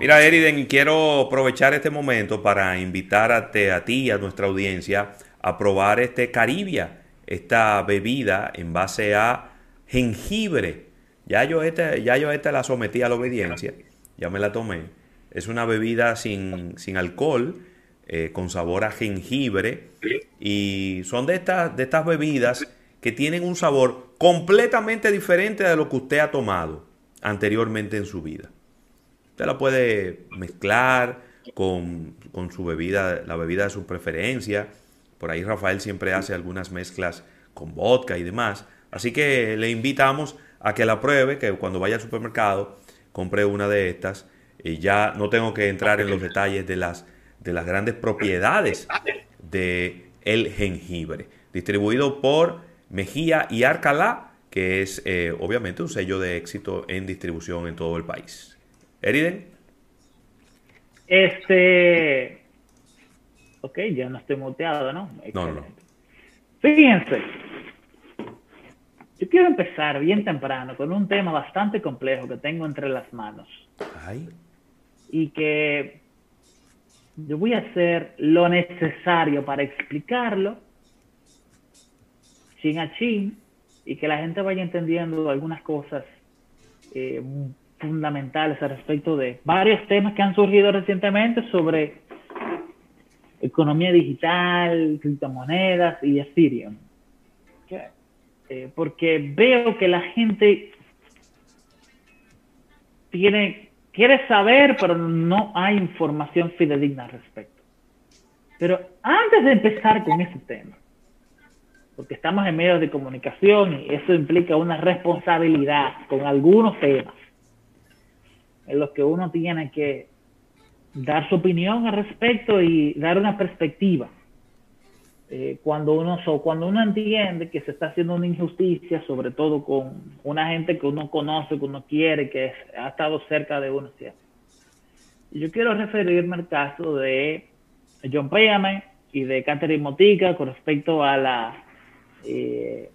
Mira, Eriden, quiero aprovechar este momento para invitarte a ti a nuestra audiencia a probar este Caribia, esta bebida en base a jengibre. Ya yo este, ya yo esta la sometí a la obediencia, ya me la tomé. Es una bebida sin, sin alcohol, eh, con sabor a jengibre, y son de estas, de estas bebidas que tienen un sabor completamente diferente de lo que usted ha tomado anteriormente en su vida. Usted la puede mezclar con, su bebida, la bebida de su preferencia. Por ahí Rafael siempre hace algunas mezclas con vodka y demás. Así que le invitamos a que la pruebe, que cuando vaya al supermercado compre una de estas. Y ya no tengo que entrar en los detalles de las, de las grandes propiedades de el jengibre. Distribuido por Mejía y Arcalá, que es eh, obviamente un sello de éxito en distribución en todo el país. Eriden. Este. Ok, ya no estoy muteado, ¿no? No, no. Fíjense. Yo quiero empezar bien temprano con un tema bastante complejo que tengo entre las manos. Ay. Y que yo voy a hacer lo necesario para explicarlo, chin a chin, y que la gente vaya entendiendo algunas cosas eh, fundamentales al respecto de varios temas que han surgido recientemente sobre economía digital, criptomonedas y Ethereum. Eh, porque veo que la gente tiene, quiere saber, pero no hay información fidedigna al respecto. Pero antes de empezar con ese tema, porque estamos en medios de comunicación y eso implica una responsabilidad con algunos temas en los que uno tiene que dar su opinión al respecto y dar una perspectiva. Eh, cuando uno cuando uno entiende que se está haciendo una injusticia, sobre todo con una gente que uno conoce, que uno quiere, que ha estado cerca de uno siempre. Yo quiero referirme al caso de John Péame y de Catherine Motica con respecto a la eh,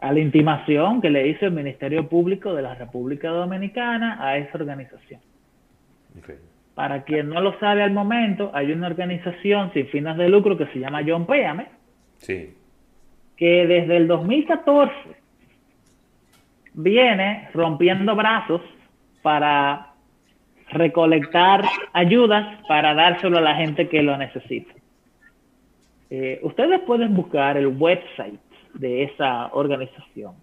a la intimación que le hizo el Ministerio Público de la República Dominicana a esa organización. Para quien no lo sabe al momento, hay una organización sin fines de lucro que se llama John Péame, sí. que desde el 2014 viene rompiendo brazos para recolectar ayudas para dárselo a la gente que lo necesita. Eh, ustedes pueden buscar el website de esa organización,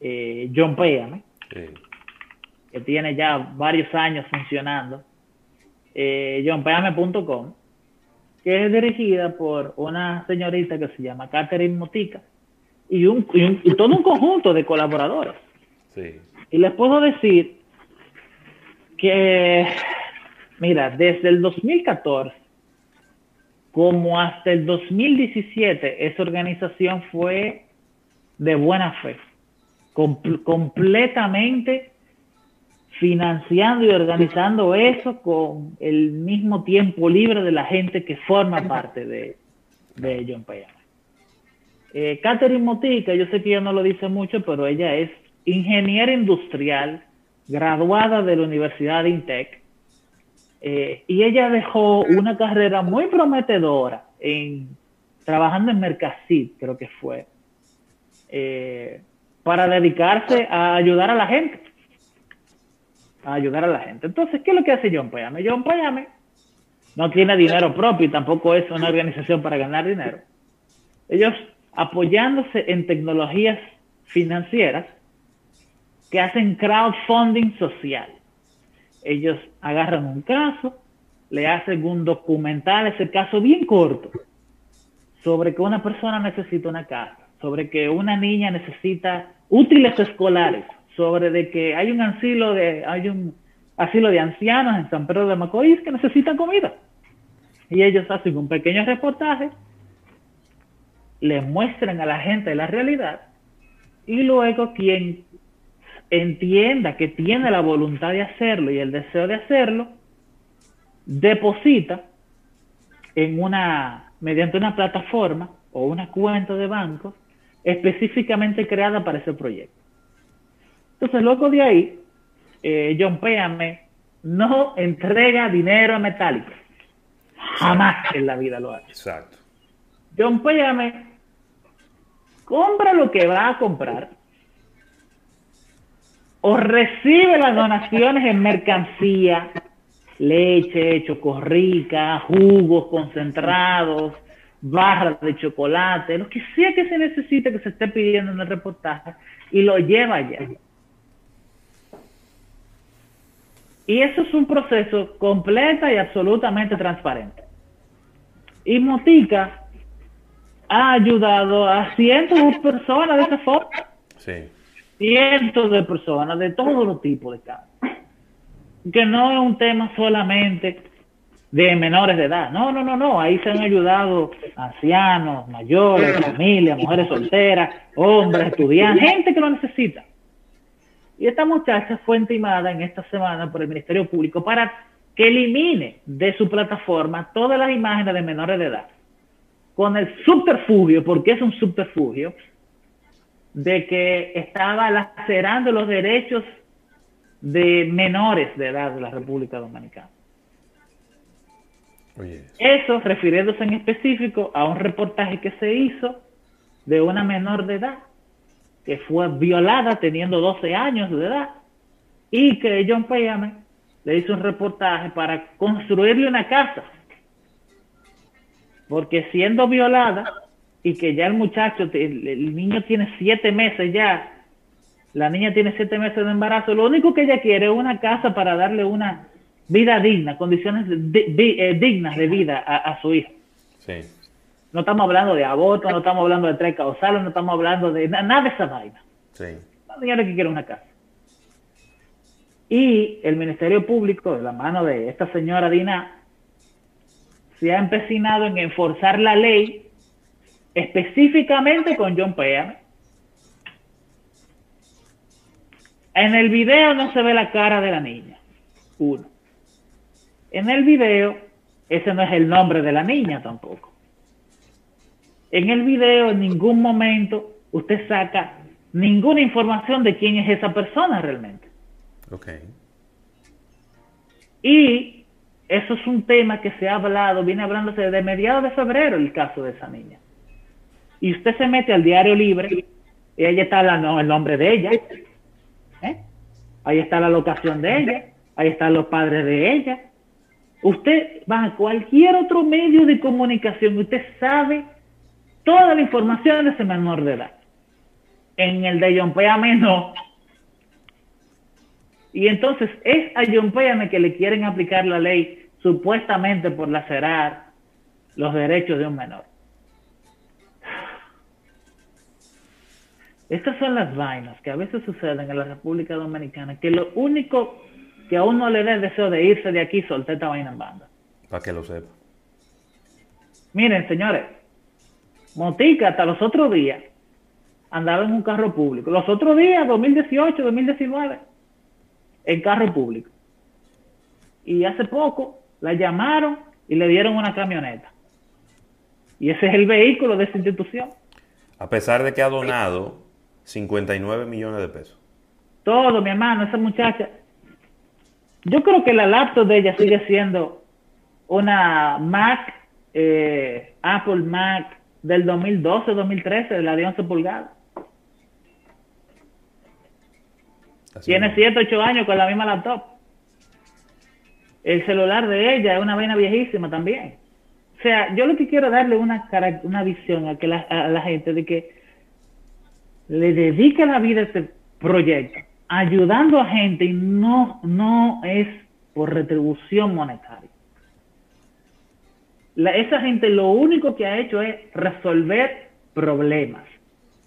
eh, John Péame, que tiene ya varios años funcionando, eh, johnpayame.com, que es dirigida por una señorita que se llama Catherine Motica y, un, y, todo un conjunto de colaboradores. Y les puedo decir que, mira, desde el 2014 como hasta el 2017 esa organización fue de buena fe, completamente financiando y organizando eso con el mismo tiempo libre de la gente que forma parte de, de John Payane. Eh, Catherine Motica, yo sé que ella no lo dice mucho, pero ella es ingeniera industrial, graduada de la Universidad de Intec, eh, y ella dejó una carrera muy prometedora en trabajando en Mercasit, creo que fue, eh, para dedicarse a ayudar a la gente. A ayudar a la gente. Entonces, ¿qué es lo que hace John Payame? John Payame no tiene dinero propio y tampoco es una organización para ganar dinero. Ellos apoyándose en tecnologías financieras que hacen crowdfunding social ellos agarran un caso, le hacen un documental, ese caso bien corto, sobre que una persona necesita una casa, sobre que una niña necesita útiles escolares, sobre de que hay un asilo de, hay un asilo de ancianos en San Pedro de Macorís que necesitan comida. Y ellos hacen un pequeño reportaje, le muestran a la gente la realidad y luego quien entienda que tiene la voluntad de hacerlo y el deseo de hacerlo, deposita en una, mediante una plataforma o una cuenta de banco específicamente creada para ese proyecto. Entonces, luego de ahí, eh, John Péame no entrega dinero metálico. Jamás en la vida lo hace. Exacto. John Péame compra lo que va a comprar o recibe las donaciones en mercancía, leche, chocorrica, jugos concentrados, barras de chocolate, lo que sea que se necesite que se esté pidiendo en el reportaje y lo lleva allá. Y eso es un proceso completa y absolutamente transparente. Y Motica ha ayudado a cientos de personas de esa forma. Sí. Cientos de personas de todos los tipos de casos. Que no es un tema solamente de menores de edad. No, no, no, no. Ahí se han ayudado ancianos, mayores, familias, mujeres solteras, hombres, estudiantes, gente que lo necesita. Y esta muchacha fue intimada en esta semana por el Ministerio Público para que elimine de su plataforma todas las imágenes de menores de edad. Con el subterfugio, porque es un subterfugio, de que estaba lacerando los derechos de menores de edad de la República Dominicana. Oye, Eso refiriéndose en específico a un reportaje que se hizo de una menor de edad que fue violada teniendo 12 años de edad y que John Péame le hizo un reportaje para construirle una casa. Porque siendo violada y que ya el muchacho, el, el niño tiene siete meses ya, la niña tiene siete meses de embarazo, lo único que ella quiere es una casa para darle una vida digna, condiciones di- di- eh, dignas de vida a, a su hijo. sí. No estamos hablando de aborto, no estamos hablando de tres causales, no estamos hablando de na- nada de esa vaina. Sí. La señora que quiere una casa. Y el Ministerio Público, de la mano de esta señora Dina, se ha empecinado en enforzar la ley específicamente con John Péame. En el video no se ve la cara de la niña. Uno. En el video, ese no es el nombre de la niña tampoco. En el video en ningún momento usted saca ninguna información de quién es esa persona realmente. Ok. Y eso es un tema que se ha hablado, viene hablándose desde mediados de febrero el caso de esa niña. Y usted se mete al diario libre y ahí está el nombre de ella. ¿eh? Ahí está la locación de ella, ahí están los padres de ella. Usted va a cualquier otro medio de comunicación, usted sabe toda la información de ese menor de edad. En el de John Péame no. Y entonces es a John Péame que le quieren aplicar la ley supuestamente por lacerar los derechos de un menor. Estas son las vainas que a veces suceden en la República Dominicana, que lo único que a uno le da el deseo de irse de aquí, soltar esta vaina en banda. Para que lo sepa. Miren, señores, Motica hasta los otros días andaba en un carro público. Los otros días, 2018, 2019, en carro público. Y hace poco la llamaron y le dieron una camioneta. Y ese es el vehículo de esa institución. A pesar de que ha donado 59 millones de pesos. Todo, mi hermano, esa muchacha. Yo creo que la laptop de ella sigue siendo una Mac, eh, Apple Mac del 2012-2013, de la de 11 pulgadas. Así Tiene mismo. 7, 8 años con la misma laptop. El celular de ella es una vaina viejísima también. O sea, yo lo que quiero darle una, una visión a, que la, a la gente de que le dedique la vida a este proyecto, ayudando a gente y no, no es por retribución monetaria. La- esa gente lo único que ha hecho es resolver problemas.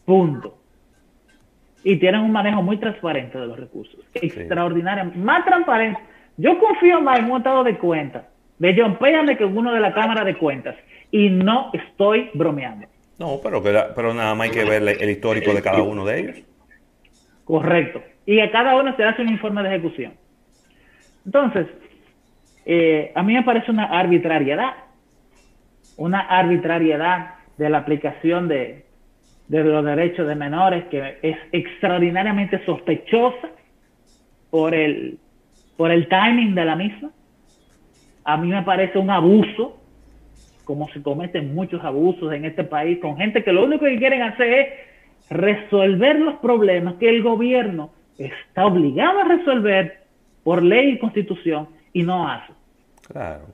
Punto y tienen un manejo muy transparente de los recursos. Extraordinario, más transparente. Yo confío más en un estado de cuentas de John Péame que en uno de la Cámara de Cuentas. Y no estoy bromeando. No, pero, pero nada más hay que ver el histórico de cada uno de ellos. Correcto. Y a cada uno se hace un informe de ejecución. Entonces, eh, a mí me parece una arbitrariedad. Una arbitrariedad de la aplicación de, de los derechos de menores que es extraordinariamente sospechosa por el por el timing de la misma. A mí me parece un abuso, como se cometen muchos abusos en este país, con gente que lo único que quieren hacer es resolver los problemas que el gobierno está obligado a resolver por ley y constitución y no hace.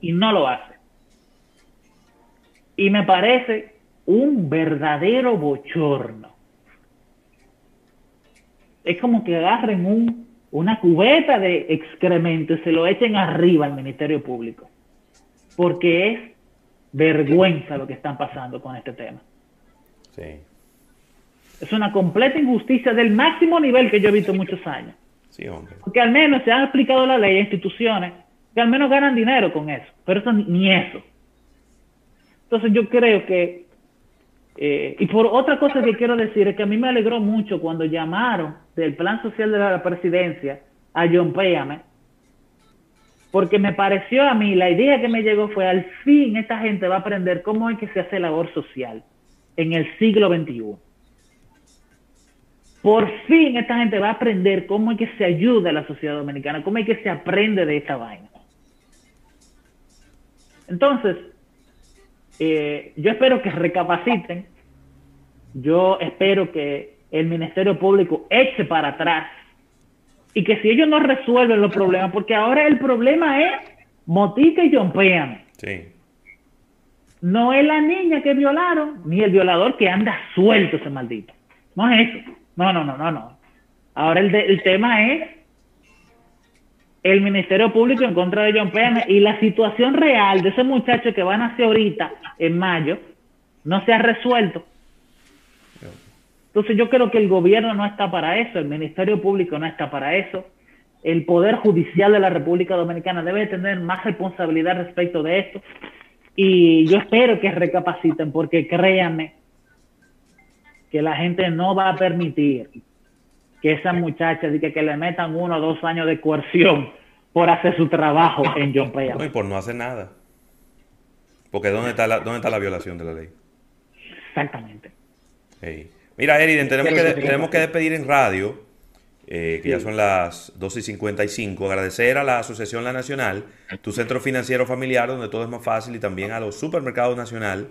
Y no lo hace. Y me parece un verdadero bochorno. Es como que agarren un, una cubeta de excremento y se lo echen arriba al Ministerio Público. Porque es vergüenza lo que están pasando con este tema. Sí. Es una completa injusticia del máximo nivel que yo he visto en muchos años. Sí, hombre. Porque al menos se han aplicado la ley a instituciones que al menos ganan dinero con eso, pero eso ni eso. Entonces yo creo que, eh, y por otra cosa que quiero decir, es que a mí me alegró mucho cuando llamaron del plan social de la presidencia a John Péame, porque me pareció a mí, la idea que me llegó fue, al fin esta gente va a aprender cómo es que se hace labor social en el siglo XXI. Por fin esta gente va a aprender cómo es que se ayuda a la sociedad dominicana, cómo es que se aprende de esta vaina. Entonces, eh, yo espero que recapaciten, yo espero que el Ministerio Público eche para atrás y que si ellos no resuelven los problemas, porque ahora el problema es Motica y John Sí. No es la niña que violaron, ni el violador que anda suelto ese maldito. No es eso. No, no, no, no, no. Ahora el, el tema es el Ministerio Público en contra de John Penn y la situación real de ese muchacho que va a nacer ahorita, en mayo, no se ha resuelto. Entonces yo creo que el gobierno no está para eso, el Ministerio Público no está para eso, el Poder Judicial de la República Dominicana debe tener más responsabilidad respecto de esto y yo espero que recapaciten porque créanme que la gente no va a permitir que esas muchachas que, que le metan uno o dos años de coerción por hacer su trabajo en John Payne. No, y por no hacer nada. Porque ¿dónde está la, dónde está la violación de la ley? Exactamente. Mira, Eriden, tenemos que, tenemos que despedir en radio, eh, que ya son las 12 y 55. Agradecer a la Asociación La Nacional, tu centro financiero familiar, donde todo es más fácil, y también a los supermercados nacional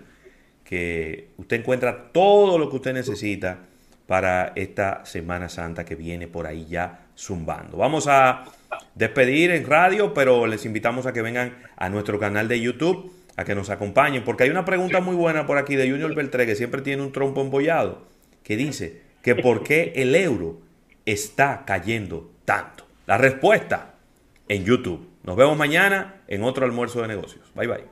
que usted encuentra todo lo que usted necesita para esta Semana Santa que viene por ahí ya zumbando. Vamos a despedir en radio, pero les invitamos a que vengan a nuestro canal de YouTube, a que nos acompañen, porque hay una pregunta muy buena por aquí de Junior Beltré, que siempre tiene un trompo embollado, que dice que por qué el euro está cayendo tanto. La respuesta en YouTube. Nos vemos mañana en otro almuerzo de negocios. Bye bye.